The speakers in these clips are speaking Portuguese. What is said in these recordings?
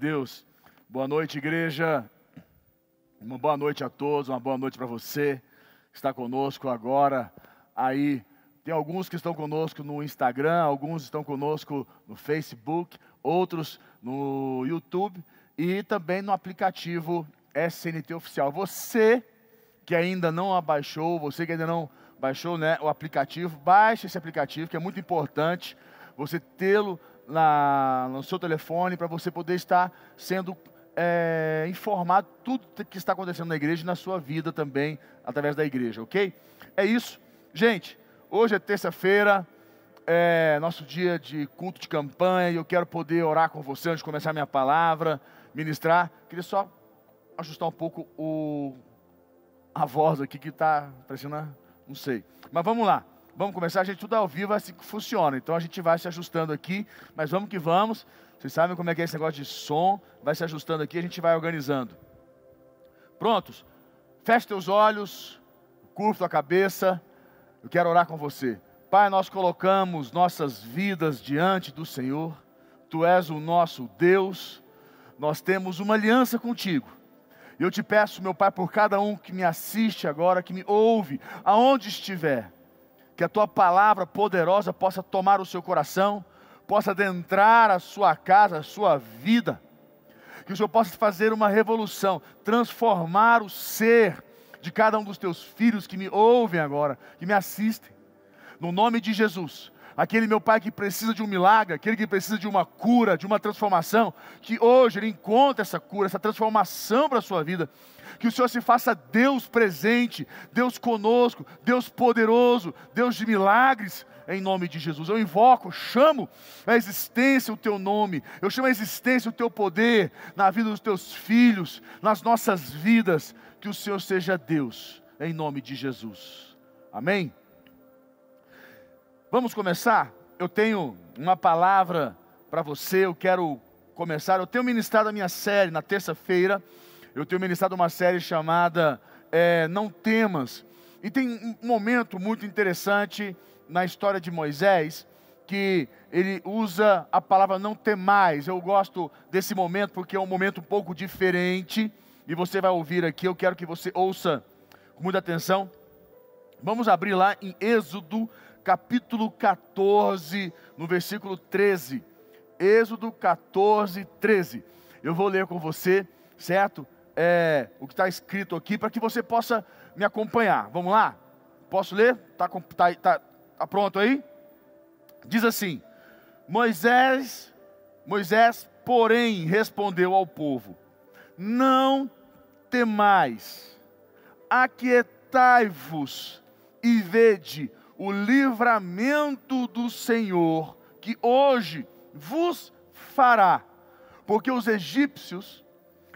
Deus, boa noite, igreja. Uma boa noite a todos, uma boa noite para você que está conosco agora. Aí, tem alguns que estão conosco no Instagram, alguns estão conosco no Facebook, outros no YouTube e também no aplicativo SNT Oficial. Você que ainda não abaixou, você que ainda não baixou né, o aplicativo, baixe esse aplicativo que é muito importante você tê-lo na, no seu telefone para você poder estar sendo é, informado tudo que está acontecendo na igreja e na sua vida também através da igreja, ok? É isso, gente. Hoje é terça-feira, é nosso dia de culto de campanha e eu quero poder orar com você antes de começar a minha palavra, ministrar. Queria só ajustar um pouco o, a voz aqui que está parecendo, não sei. Mas vamos lá. Vamos começar, a gente tudo ao vivo assim que funciona. Então a gente vai se ajustando aqui, mas vamos que vamos. Vocês sabem como é que é esse negócio de som, vai se ajustando aqui, a gente vai organizando. Prontos? Feche teus olhos, curva a cabeça. Eu quero orar com você. Pai, nós colocamos nossas vidas diante do Senhor. Tu és o nosso Deus. Nós temos uma aliança contigo. Eu te peço, meu Pai, por cada um que me assiste agora, que me ouve, aonde estiver que a tua palavra poderosa possa tomar o seu coração, possa adentrar a sua casa, a sua vida, que o Senhor possa fazer uma revolução, transformar o ser de cada um dos teus filhos que me ouvem agora, que me assistem, no nome de Jesus. Aquele meu pai que precisa de um milagre, aquele que precisa de uma cura, de uma transformação, que hoje ele encontre essa cura, essa transformação para a sua vida, que o Senhor se faça Deus presente, Deus conosco, Deus poderoso, Deus de milagres, em nome de Jesus. Eu invoco, chamo a existência o teu nome, eu chamo a existência o teu poder na vida dos teus filhos, nas nossas vidas, que o Senhor seja Deus, em nome de Jesus. Amém? Vamos começar? Eu tenho uma palavra para você, eu quero começar. Eu tenho ministrado a minha série na terça-feira eu tenho ministrado uma série chamada é, Não Temas. E tem um momento muito interessante na história de Moisés, que ele usa a palavra não temais. Eu gosto desse momento porque é um momento um pouco diferente. E você vai ouvir aqui, eu quero que você ouça com muita atenção. Vamos abrir lá em Êxodo, capítulo 14, no versículo 13. Êxodo 14, 13. Eu vou ler com você, certo? é, o que está escrito aqui para que você possa me acompanhar. Vamos lá? Posso ler? Está tá, tá, tá pronto aí? Diz assim: Moisés, Moisés, porém, respondeu ao povo: Não temais, aquietai-vos e vede o livramento do Senhor que hoje vos fará, porque os egípcios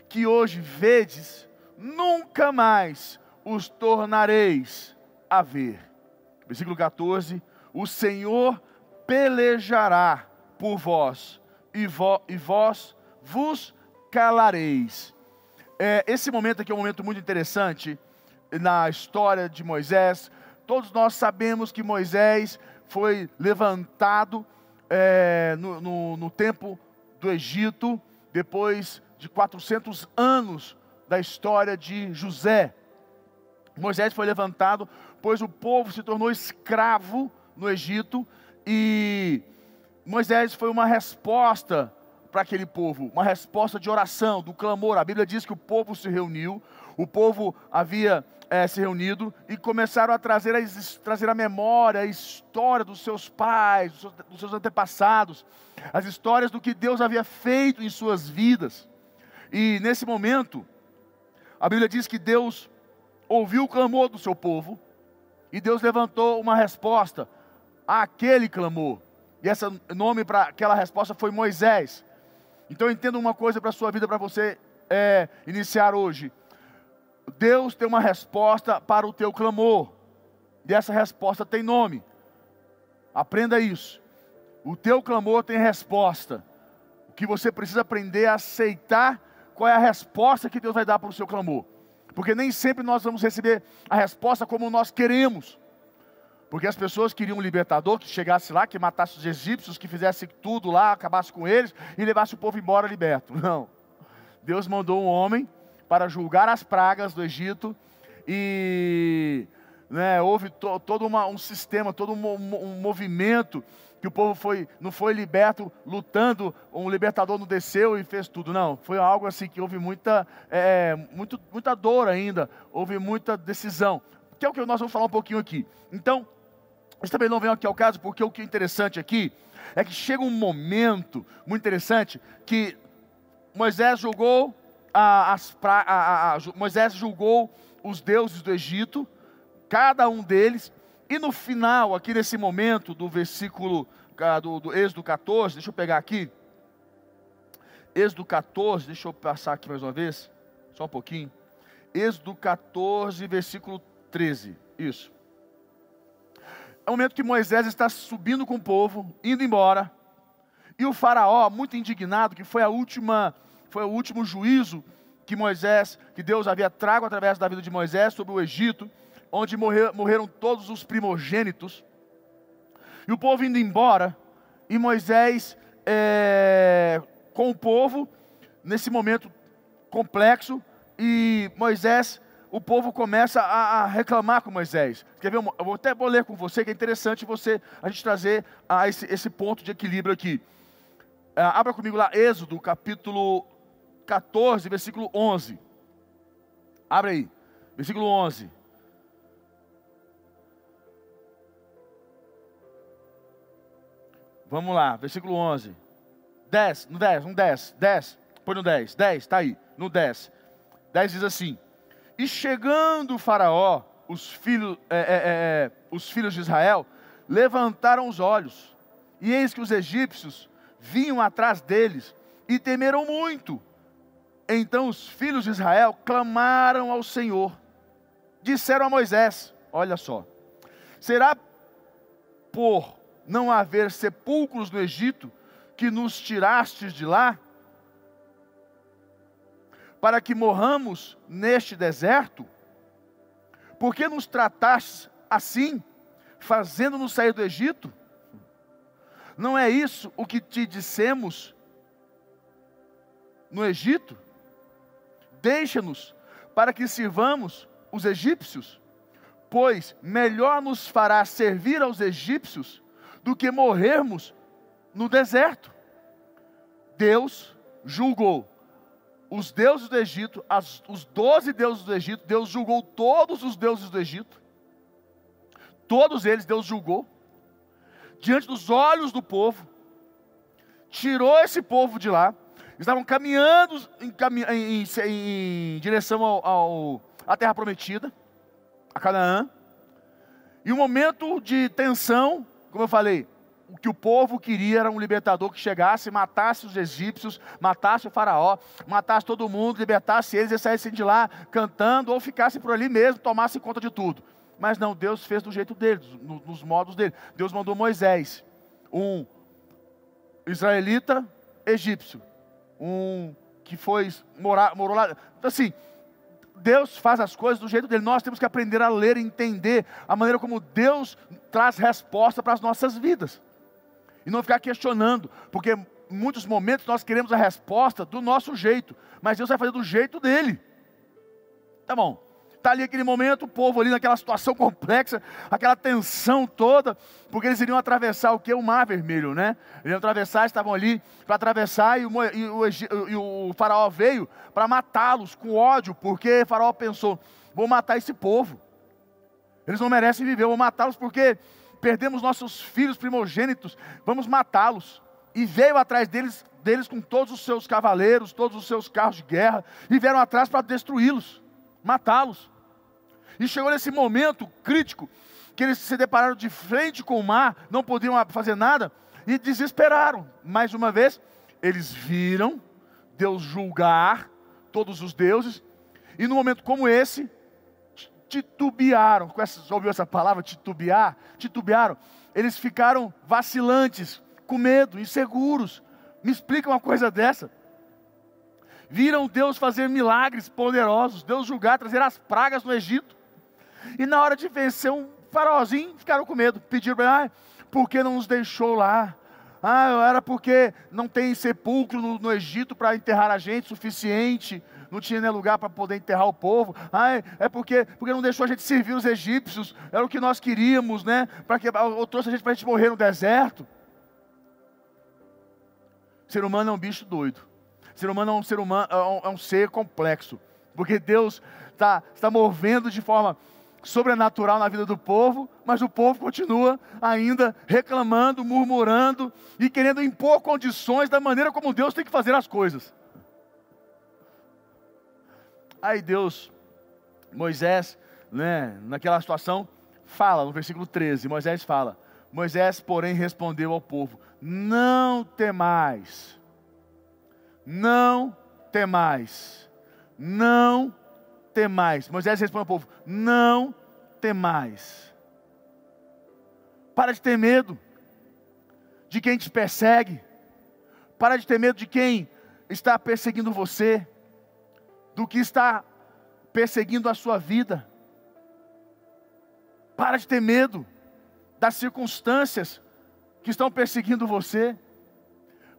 que hoje vedes, nunca mais os tornareis a ver. Versículo 14: O Senhor pelejará por vós, e, vo, e vós vos calareis. É, esse momento aqui é um momento muito interessante na história de Moisés. Todos nós sabemos que Moisés foi levantado é, no, no, no tempo do Egito, depois de 400 anos da história de José. Moisés foi levantado, pois o povo se tornou escravo no Egito e Moisés foi uma resposta para aquele povo, uma resposta de oração, do clamor. A Bíblia diz que o povo se reuniu, o povo havia é, se reunido e começaram a trazer a, trazer a memória, a história dos seus pais, dos seus, dos seus antepassados, as histórias do que Deus havia feito em suas vidas. E nesse momento, a Bíblia diz que Deus ouviu o clamor do seu povo e Deus levantou uma resposta àquele clamor. E esse nome para aquela resposta foi Moisés. Então entenda uma coisa para a sua vida, para você é, iniciar hoje. Deus tem uma resposta para o teu clamor. E essa resposta tem nome. Aprenda isso. O teu clamor tem resposta. O que você precisa aprender é aceitar qual é a resposta que Deus vai dar para o seu clamor. Porque nem sempre nós vamos receber a resposta como nós queremos. Porque as pessoas queriam um libertador que chegasse lá, que matasse os egípcios, que fizesse tudo lá, acabasse com eles e levasse o povo embora liberto. Não. Deus mandou um homem para julgar as pragas do Egito e né, houve to, todo uma, um sistema, todo um, um, movimento que o povo foi, não foi liberto lutando, um libertador não desceu e fez tudo, não. Foi algo assim que houve muita, é, muito, muita dor ainda, houve muita decisão. Que é o que nós vamos falar um pouquinho aqui. Então, isso também não vem aqui ao caso, porque o que é interessante aqui é que chega um momento muito interessante que Moisés julgou as pra, a, a, Moisés julgou os deuses do Egito, cada um deles, e no final, aqui nesse momento do versículo do, do Êxodo 14, deixa eu pegar aqui. Êxodo 14, deixa eu passar aqui mais uma vez, só um pouquinho. Êxodo 14, versículo 13. Isso. É o momento que Moisés está subindo com o povo, indo embora. E o faraó, muito indignado, que foi a última, foi o último juízo que Moisés, que Deus havia trago através da vida de Moisés sobre o Egito, onde morrer, morreram todos os primogênitos. E o povo indo embora, e Moisés é, com o povo, nesse momento complexo, e Moisés, o povo começa a, a reclamar com Moisés. Quer ver? Eu vou até vou ler com você, que é interessante você, a gente trazer a esse, esse ponto de equilíbrio aqui. É, abra comigo lá, Êxodo, capítulo 14, versículo 11. Abre aí, versículo 11. Vamos lá, versículo 11. 10, no 10, um 10, 10, põe no 10, 10, está aí, no 10. 10 diz assim: E chegando o Faraó, os filhos, é, é, é, é, os filhos de Israel levantaram os olhos, e eis que os egípcios vinham atrás deles, e temeram muito. Então os filhos de Israel clamaram ao Senhor, disseram a Moisés: Olha só, será por não haver sepulcros no Egito que nos tirastes de lá? Para que morramos neste deserto? Por que nos trataste assim, fazendo-nos sair do Egito? Não é isso o que te dissemos no Egito? Deixa-nos para que sirvamos os egípcios, pois melhor nos fará servir aos egípcios do que morrermos no deserto. Deus julgou os deuses do Egito, as, os doze deuses do Egito, Deus julgou todos os deuses do Egito, todos eles Deus julgou, diante dos olhos do povo, tirou esse povo de lá, estavam caminhando em, em, em, em direção ao, ao, à terra prometida, a Canaã. E um momento de tensão, como eu falei, o que o povo queria era um libertador que chegasse, matasse os egípcios, matasse o faraó, matasse todo mundo, libertasse eles e saíssem de lá cantando ou ficassem por ali mesmo, tomassem conta de tudo. Mas não, Deus fez do jeito dele, nos modos dele. Deus mandou Moisés, um israelita egípcio, um que foi morar, morou lá. Então, assim, Deus faz as coisas do jeito dele. Nós temos que aprender a ler e entender a maneira como Deus traz resposta para as nossas vidas. E não ficar questionando, porque em muitos momentos nós queremos a resposta do nosso jeito, mas Deus vai fazer do jeito dele. Tá bom. Está ali aquele momento, o povo ali naquela situação complexa, aquela tensão toda, porque eles iriam atravessar o que? O mar vermelho, né? Eles iam atravessar, estavam ali para atravessar e o, e o, e o faraó veio para matá-los com ódio, porque o faraó pensou: vou matar esse povo. Eles não merecem viver, vou matá-los porque perdemos nossos filhos primogênitos, vamos matá-los. E veio atrás deles, deles com todos os seus cavaleiros, todos os seus carros de guerra, e vieram atrás para destruí-los, matá-los. E chegou nesse momento crítico, que eles se depararam de frente com o mar, não podiam fazer nada, e desesperaram. Mais uma vez, eles viram Deus julgar todos os deuses, e num momento como esse, titubearam. Já ouviu essa palavra, titubear? Titubearam. Eles ficaram vacilantes, com medo, inseguros. Me explica uma coisa dessa. Viram Deus fazer milagres poderosos, Deus julgar, trazer as pragas no Egito. E na hora de vencer um faraózinho, ficaram com medo. Pediram para ah, por que não nos deixou lá? ah, era porque não tem sepulcro no, no Egito para enterrar a gente suficiente, não tinha nem lugar para poder enterrar o povo. Ah, é porque, porque não deixou a gente servir os egípcios, era o que nós queríamos, né? Para que ou trouxe a gente para a gente morrer no deserto. Ser humano é um bicho doido. Ser humano é um ser humano, é um, é um ser complexo, porque Deus está, está movendo de forma sobrenatural na vida do povo, mas o povo continua ainda reclamando, murmurando e querendo impor condições da maneira como Deus tem que fazer as coisas. Aí Deus, Moisés, né, naquela situação, fala no versículo 13: Moisés fala, Moisés, porém, respondeu ao povo: Não temais, não temais, não temais. Moisés responde ao povo: Não temais. Para de ter medo de quem te persegue. Para de ter medo de quem está perseguindo você, do que está perseguindo a sua vida. Para de ter medo das circunstâncias que estão perseguindo você.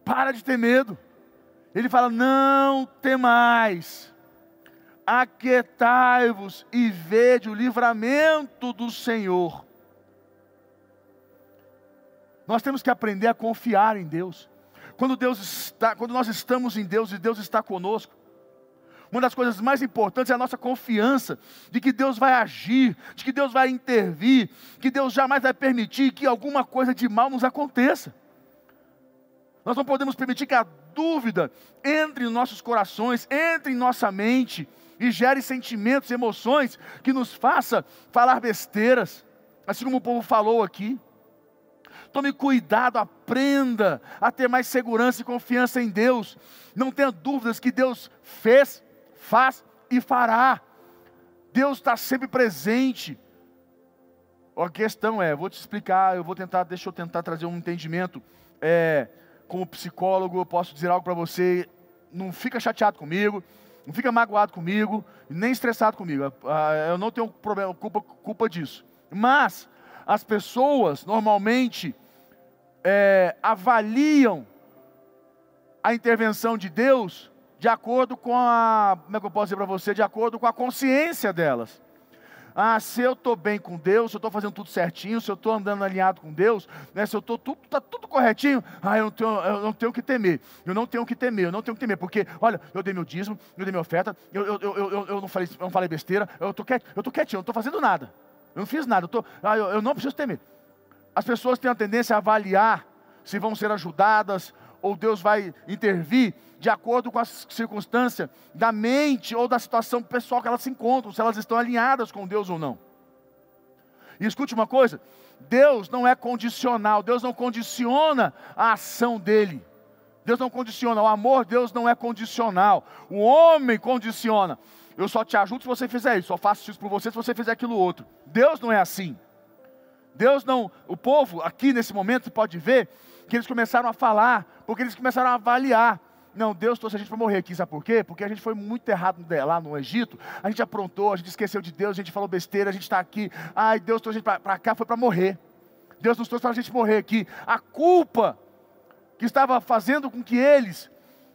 Para de ter medo. Ele fala: não temais aquietai-vos e vede o livramento do Senhor. Nós temos que aprender a confiar em Deus. Quando Deus está, quando nós estamos em Deus e Deus está conosco, uma das coisas mais importantes é a nossa confiança de que Deus vai agir, de que Deus vai intervir, que Deus jamais vai permitir que alguma coisa de mal nos aconteça. Nós não podemos permitir que a dúvida entre em nossos corações, entre em nossa mente e gere sentimentos, emoções que nos faça falar besteiras, assim como o povo falou aqui. Tome cuidado, aprenda a ter mais segurança e confiança em Deus. Não tenha dúvidas que Deus fez, faz e fará. Deus está sempre presente. A questão é, vou te explicar, eu vou tentar, deixa eu tentar trazer um entendimento. É, como psicólogo, eu posso dizer algo para você. Não fica chateado comigo, não fica magoado comigo, nem estressado comigo. Ah, eu não tenho problema, culpa, culpa disso. Mas as pessoas normalmente é, avaliam a intervenção de Deus de acordo com a, como é que eu posso dizer para você, de acordo com a consciência delas. Ah, se eu estou bem com Deus, se eu estou fazendo tudo certinho, se eu estou andando alinhado com Deus, né, se eu estou tudo, está tudo corretinho, ah, eu não, tenho, eu não tenho que temer, eu não tenho que temer, eu não tenho que temer, porque, olha, eu dei meu dízimo, eu dei minha oferta, eu, eu, eu, eu, eu não, falei, eu não falei besteira, eu estou quietinho, eu não estou fazendo nada, eu não fiz nada, eu, tô, ah, eu, eu não preciso temer. As pessoas têm a tendência a avaliar se vão ser ajudadas ou Deus vai intervir de acordo com a circunstância da mente ou da situação pessoal que elas se encontram, se elas estão alinhadas com Deus ou não. E escute uma coisa: Deus não é condicional, Deus não condiciona a ação dele. Deus não condiciona, o amor de Deus não é condicional. O homem condiciona. Eu só te ajudo se você fizer isso, só faço isso por você se você fizer aquilo outro. Deus não é assim. Deus não, o povo aqui nesse momento pode ver que eles começaram a falar, porque eles começaram a avaliar. Não, Deus trouxe a gente para morrer aqui, sabe por quê? Porque a gente foi muito errado lá no Egito, a gente aprontou, a gente esqueceu de Deus, a gente falou besteira, a gente está aqui. Ai, Deus trouxe a gente para cá, foi para morrer. Deus nos trouxe para a gente morrer aqui. A culpa que estava fazendo com que eles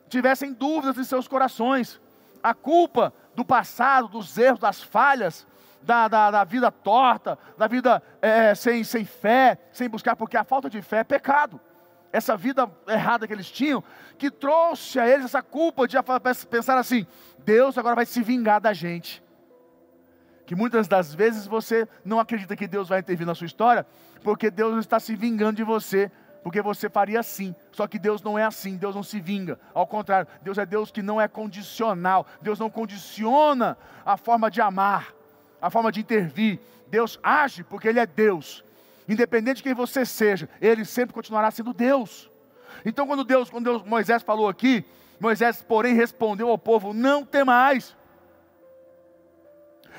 tivessem dúvidas em seus corações, a culpa do passado, dos erros, das falhas, da, da, da vida torta, da vida é, sem, sem fé, sem buscar, porque a falta de fé é pecado essa vida errada que eles tinham, que trouxe a eles essa culpa de pensar assim: Deus agora vai se vingar da gente. Que muitas das vezes você não acredita que Deus vai intervir na sua história, porque Deus está se vingando de você, porque você faria assim. Só que Deus não é assim, Deus não se vinga. Ao contrário, Deus é Deus que não é condicional. Deus não condiciona a forma de amar, a forma de intervir. Deus age porque Ele é Deus independente de quem você seja, ele sempre continuará sendo Deus. Então, quando Deus, quando Deus, Moisés falou aqui, Moisés, porém, respondeu ao povo: Não temais,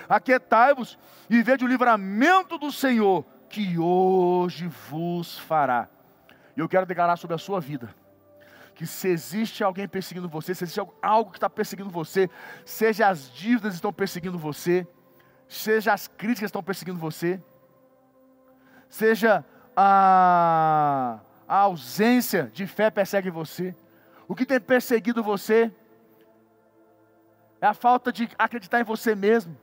aquietai-vos e vede o livramento do Senhor, que hoje vos fará. E eu quero declarar sobre a sua vida que se existe alguém perseguindo você, se existe algo que está perseguindo você, seja as dívidas estão perseguindo você, seja as críticas estão perseguindo você, seja a, a ausência de fé persegue você. O que tem perseguido você é a falta de acreditar em você mesmo.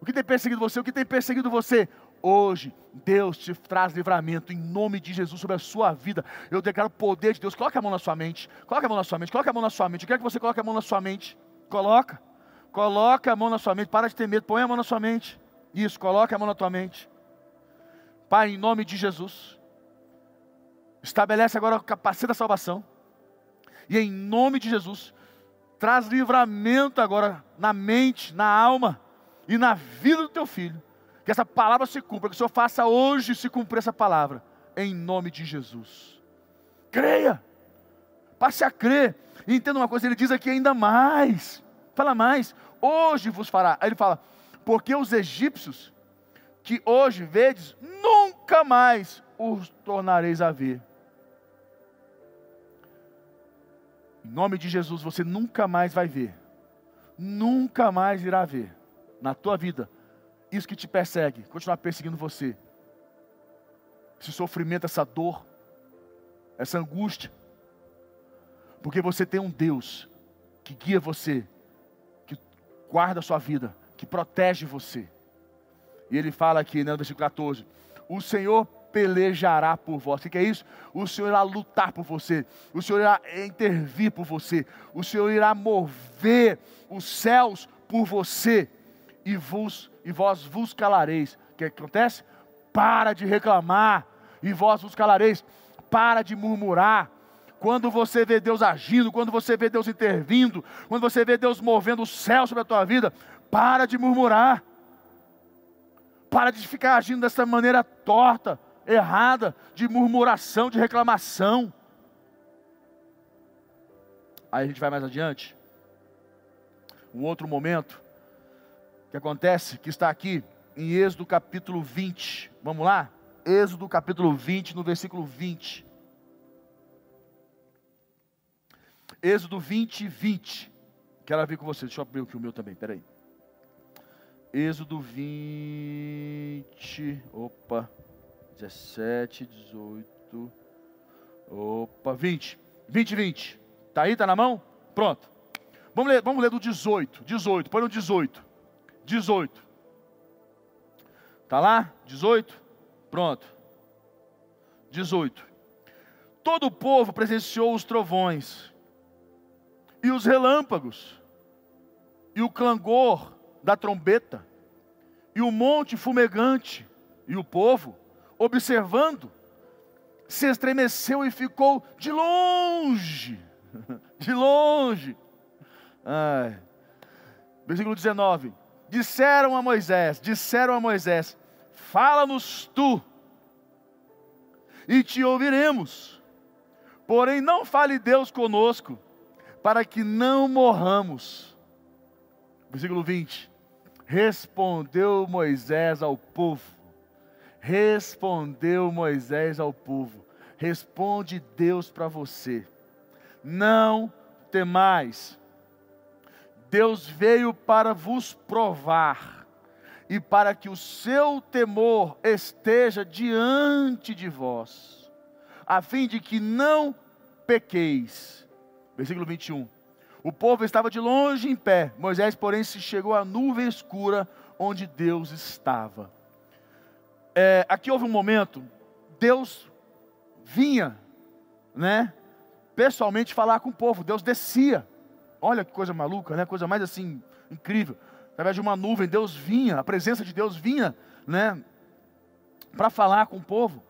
O que tem perseguido você? O que tem perseguido você? Hoje, Deus te traz livramento em nome de Jesus sobre a sua vida. Eu declaro o poder de Deus. Coloque a mão na sua mente. Coloque a mão na sua mente. Coloque a mão na sua mente. Eu quero que você coloque a mão na sua mente. Coloca. Coloca a mão na sua mente. Para de ter medo. Põe a mão na sua mente. Isso, coloque a mão na tua mente. Pai, em nome de Jesus. Estabelece agora o capacete da salvação. E em nome de Jesus, traz livramento agora na mente, na alma e na vida do teu filho que essa palavra se cumpra, que o Senhor faça hoje se cumprir essa palavra, em nome de Jesus. Creia, passe a crer, e entenda uma coisa, ele diz aqui ainda mais, fala mais, hoje vos fará, aí ele fala, porque os egípcios que hoje vedes, nunca mais os tornareis a ver. Em nome de Jesus, você nunca mais vai ver, nunca mais irá ver na tua vida isso que te persegue, continuar perseguindo você. Esse sofrimento, essa dor, essa angústia. Porque você tem um Deus que guia você, que guarda a sua vida, que protege você. E ele fala aqui né, no versículo 14: O Senhor pelejará por vós. O que é isso? O Senhor irá lutar por você, o Senhor irá intervir por você, o Senhor irá mover os céus por você e vos e vós vos calareis. O que acontece? Para de reclamar, e vós vos calareis. Para de murmurar. Quando você vê Deus agindo, quando você vê Deus intervindo, quando você vê Deus movendo o céu sobre a tua vida, para de murmurar. Para de ficar agindo dessa maneira torta, errada, de murmuração, de reclamação. Aí a gente vai mais adiante. Um outro momento que acontece, que está aqui em Êxodo capítulo 20. Vamos lá? Êxodo capítulo 20, no versículo 20. Êxodo 20, 20. Quero ver com você. Deixa eu abrir aqui o meu também, peraí. Êxodo 20. Opa. 17, 18. Opa, 20. 20, 20. Tá aí, tá na mão? Pronto. Vamos ler, vamos ler do 18. 18, põe no 18. 18. Está lá? 18? Pronto. 18. Todo o povo presenciou os trovões, e os relâmpagos, e o clangor da trombeta, e o monte fumegante, e o povo, observando, se estremeceu e ficou de longe, de longe. Ai. Versículo 19 disseram a Moisés, disseram a Moisés: Fala-nos tu, e te ouviremos. Porém, não fale Deus conosco, para que não morramos. Versículo 20: Respondeu Moisés ao povo, respondeu Moisés ao povo, responde Deus para você: Não temais, Deus veio para vos provar e para que o seu temor esteja diante de vós, a fim de que não pequeis. Versículo 21. O povo estava de longe em pé, Moisés, porém, se chegou à nuvem escura onde Deus estava. É, aqui houve um momento, Deus vinha, né, pessoalmente falar com o povo, Deus descia. Olha que coisa maluca, né? Coisa mais assim incrível. Através de uma nuvem, Deus vinha, a presença de Deus vinha, né? Para falar com o povo.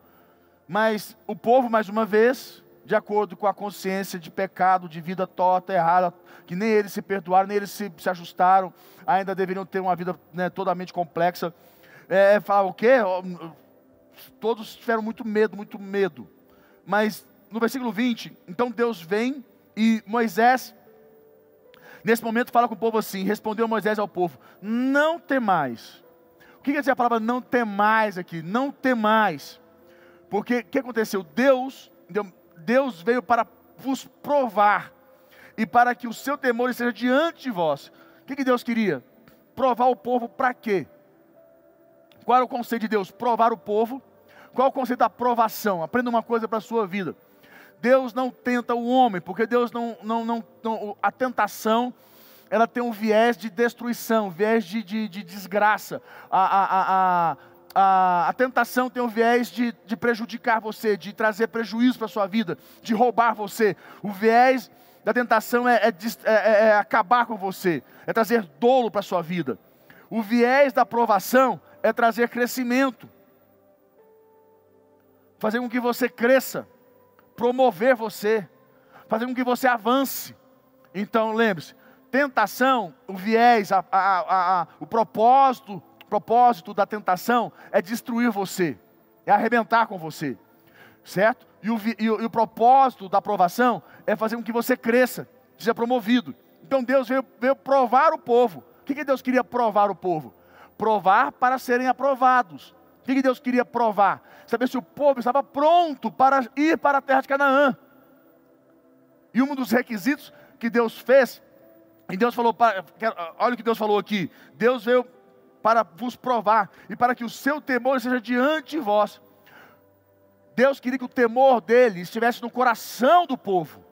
Mas o povo, mais uma vez, de acordo com a consciência de pecado, de vida torta, errada, que nem eles se perdoaram, nem eles se, se ajustaram, ainda deveriam ter uma vida né, totalmente complexa. É, falava o quê? Todos tiveram muito medo, muito medo. Mas no versículo 20, então Deus vem e Moisés Nesse momento fala com o povo assim: respondeu Moisés ao povo: Não temais. O que quer dizer a palavra não temais aqui? Não temais. Porque o que aconteceu? Deus, Deus veio para vos provar e para que o seu temor esteja diante de vós. O que, que Deus queria? Provar o povo para quê? Qual era o conceito de Deus? Provar o povo Qual é o conceito da provação? Aprenda uma coisa para a sua vida. Deus não tenta o homem, porque Deus não, não, não, não a tentação ela tem um viés de destruição, viés de, de, de desgraça. A, a, a, a, a, tentação tem um viés de, de prejudicar você, de trazer prejuízo para a sua vida, de roubar você. O viés da tentação é, é, é, é acabar com você, é trazer dolo para a sua vida. O viés da aprovação é trazer crescimento, fazer com que você cresça, promover você, fazer com que você avance. Então lembre-se, tentação, o viés, a, a, a, o propósito, propósito da tentação é destruir você, é arrebentar com você, certo? E o, e o, e o propósito da aprovação é fazer com que você cresça, seja promovido. Então Deus veio, veio provar o povo. O que, que Deus queria provar o povo? Provar para serem aprovados. O que, que Deus queria provar? Saber se o povo estava pronto para ir para a terra de Canaã. E um dos requisitos que Deus fez e Deus falou, para, olha o que Deus falou aqui: Deus veio para vos provar e para que o seu temor seja diante de vós. Deus queria que o temor dele estivesse no coração do povo.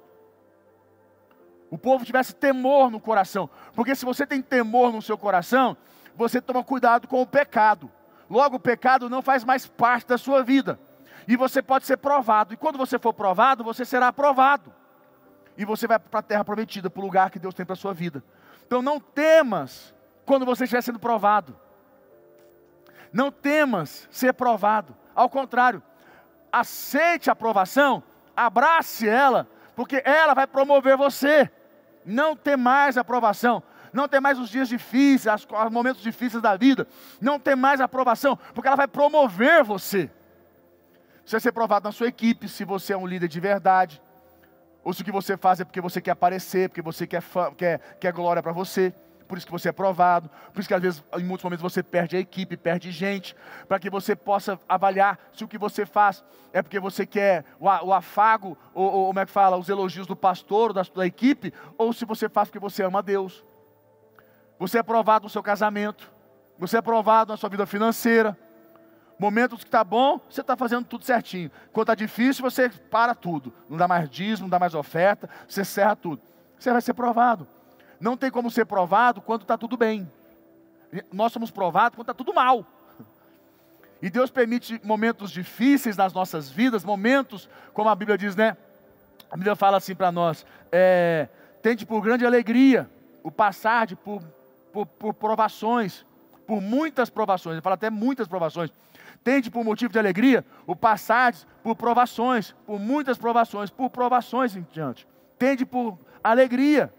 O povo tivesse temor no coração, porque se você tem temor no seu coração, você toma cuidado com o pecado. Logo, o pecado não faz mais parte da sua vida. E você pode ser provado. E quando você for provado, você será aprovado e você vai para a terra prometida, para o lugar que Deus tem para a sua vida. Então não temas quando você estiver sendo provado. Não temas ser provado. Ao contrário, aceite a aprovação, abrace ela, porque ela vai promover você. Não tem mais aprovação. Não tem mais os dias difíceis, os momentos difíceis da vida. Não tem mais aprovação, porque ela vai promover você. Você vai ser provado na sua equipe, se você é um líder de verdade ou se o que você faz é porque você quer aparecer, porque você quer, quer, quer glória para você, por isso que você é provado, por isso que às vezes, em muitos momentos, você perde a equipe, perde gente, para que você possa avaliar se o que você faz é porque você quer o, afago, ou, ou, como é que fala, os elogios do pastor, da, da equipe, ou se você faz porque você ama a Deus. Você é provado no seu casamento, você é provado na sua vida financeira, Momentos que está bom, você está fazendo tudo certinho. Quando está difícil, você para tudo. Não dá mais dízimo, não dá mais oferta, você serra tudo. Você vai ser provado. Não tem como ser provado quando está tudo bem. Nós somos provados quando está tudo mal. E Deus permite momentos difíceis nas nossas vidas, momentos, como a Bíblia diz, né? A Bíblia fala assim para nós: é, tente por grande alegria o passar de por, por, por provações, por muitas provações. Ele fala até muitas provações. Tende por motivo de alegria o passardes por provações, por muitas provações, por provações em diante. Tende por alegria.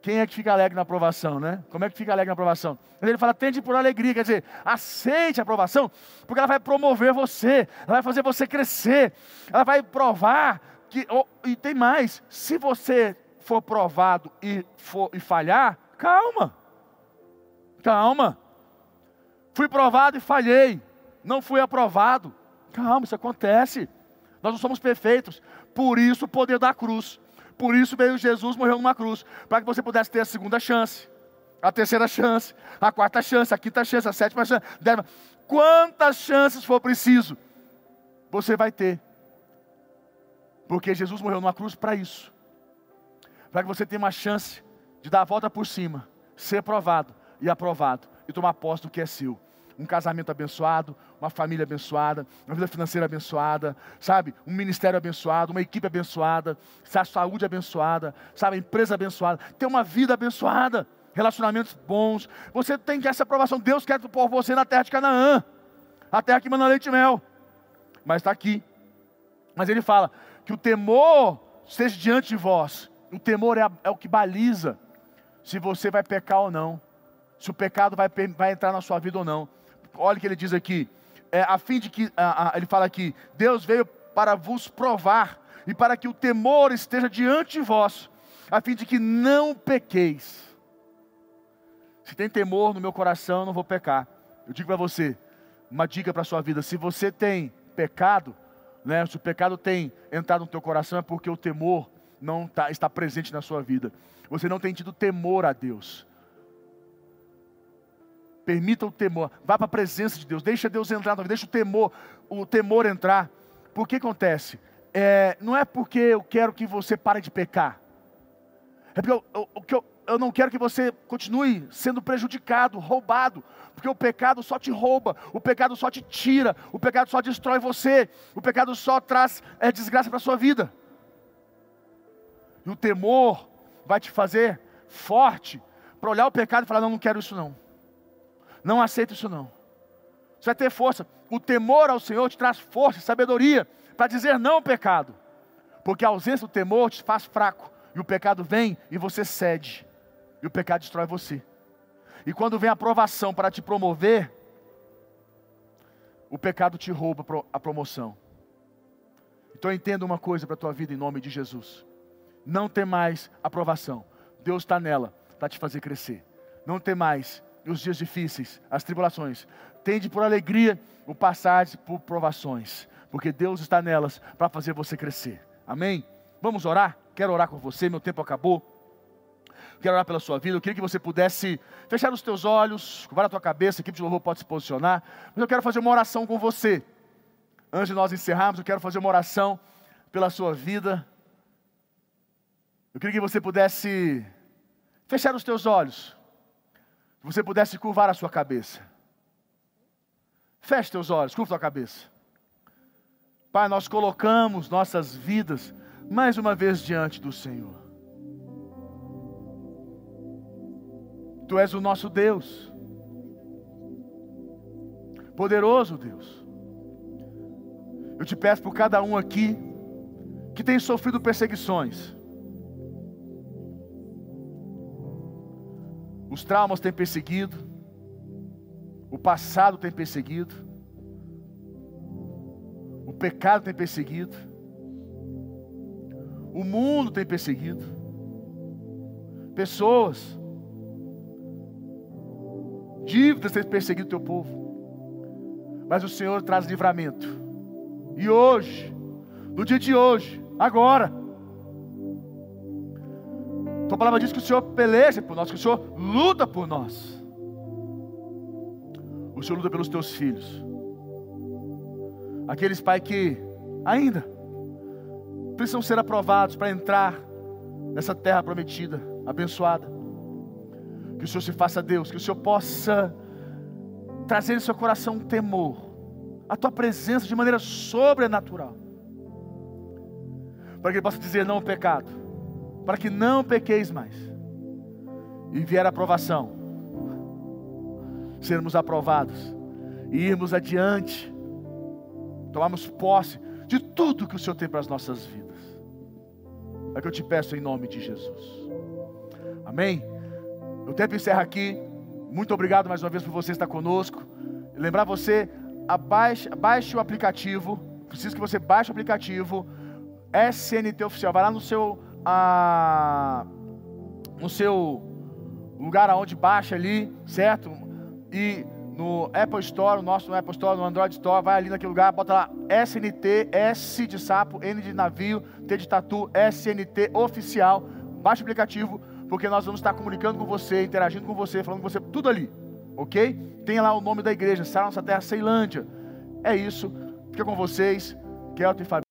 Quem é que fica alegre na aprovação, né? Como é que fica alegre na aprovação? Ele fala, tende por alegria, quer dizer, aceite a aprovação, porque ela vai promover você, ela vai fazer você crescer, ela vai provar que, oh, e tem mais, se você for provado e, for, e falhar, calma, calma, Fui provado e falhei. Não fui aprovado. Calma, isso acontece. Nós não somos perfeitos. Por isso o poder da cruz. Por isso veio Jesus, morreu numa cruz. Para que você pudesse ter a segunda chance, a terceira chance, a quarta chance, a quinta chance, a sétima chance. Décima. Quantas chances for preciso, você vai ter. Porque Jesus morreu numa cruz para isso. Para que você tenha uma chance de dar a volta por cima, ser provado e aprovado e tomar posse do que é seu um casamento abençoado, uma família abençoada, uma vida financeira abençoada, sabe? Um ministério abençoado, uma equipe abençoada, a saúde abençoada, sabe? A empresa abençoada, ter uma vida abençoada, relacionamentos bons. Você tem essa aprovação. Deus quer por você na terra de Canaã, a terra que manda leite e mel. Mas está aqui. Mas ele fala que o temor esteja diante de vós. O temor é, a, é o que baliza se você vai pecar ou não se o pecado vai, vai entrar na sua vida ou não olha o que ele diz aqui, é, a fim de que, a, a, ele fala aqui, Deus veio para vos provar e para que o temor esteja diante de vós, a fim de que não pequeis. Se tem temor no meu coração, eu não vou pecar. Eu digo para você, uma dica para a sua vida: se você tem pecado, né, se o pecado tem entrado no teu coração, é porque o temor não tá, está presente na sua vida. Você não tem tido temor a Deus. Permita o temor. Vá para a presença de Deus. Deixa Deus entrar na tua vida. Deixa o temor, o temor entrar. Por que acontece? É, não é porque eu quero que você pare de pecar. É porque eu, eu, eu, eu não quero que você continue sendo prejudicado, roubado. Porque o pecado só te rouba, o pecado só te tira, o pecado só destrói você, o pecado só traz é, desgraça para a sua vida. E o temor vai te fazer forte para olhar o pecado e falar: não, não quero isso não. Não aceito isso não. Você vai ter força. O temor ao Senhor te traz força e sabedoria para dizer não ao pecado. Porque a ausência do temor te faz fraco. E o pecado vem e você cede. E o pecado destrói você. E quando vem a aprovação para te promover, o pecado te rouba a promoção. Então entenda uma coisa para a tua vida em nome de Jesus. Não tem mais aprovação. Deus está nela para te fazer crescer. Não tem mais os dias difíceis, as tribulações. Tende por alegria o passar por provações, porque Deus está nelas para fazer você crescer. Amém? Vamos orar? Quero orar com você, meu tempo acabou. Quero orar pela sua vida. Eu queria que você pudesse fechar os teus olhos, curvar a tua cabeça, a equipe de louvor pode se posicionar. Mas eu quero fazer uma oração com você. Antes de nós encerrarmos, eu quero fazer uma oração pela sua vida. Eu queria que você pudesse fechar os teus olhos que você pudesse curvar a sua cabeça. Feche teus olhos, curva a cabeça. Pai, nós colocamos nossas vidas mais uma vez diante do Senhor. Tu és o nosso Deus, poderoso Deus. Eu te peço por cada um aqui que tem sofrido perseguições, Os traumas têm perseguido, o passado tem perseguido, o pecado tem perseguido, o mundo tem perseguido, pessoas, dívidas têm perseguido o teu povo, mas o Senhor traz livramento, e hoje, no dia de hoje, agora, tua palavra diz que o Senhor peleja por nós, que o Senhor luta por nós. O Senhor luta pelos teus filhos. Aqueles, Pai, que ainda precisam ser aprovados para entrar nessa terra prometida, abençoada. Que o Senhor se faça Deus, que o Senhor possa trazer em seu coração um temor, a tua presença de maneira sobrenatural, para que ele possa dizer não ao pecado para que não pequeis mais. E vier a aprovação, sermos aprovados e irmos adiante, tomarmos posse de tudo que o Senhor tem para as nossas vidas. É que eu te peço em nome de Jesus. Amém? O tempo encerra aqui. Muito obrigado mais uma vez por você estar conosco. Lembrar você, abaixe, baixe o aplicativo. Preciso que você baixe o aplicativo SNT Oficial. Vai lá no seu a, no seu lugar aonde baixa ali, certo? E no Apple Store, o nosso no Apple Store, no Android Store, vai ali naquele lugar, bota lá SNT, S de sapo, N de navio, T de tatu, SNT oficial. Baixa o aplicativo, porque nós vamos estar comunicando com você, interagindo com você, falando com você, tudo ali, ok? Tem lá o nome da igreja, Sara Nossa Terra, Ceilândia. É isso, fica com vocês, Kelton e Fabi.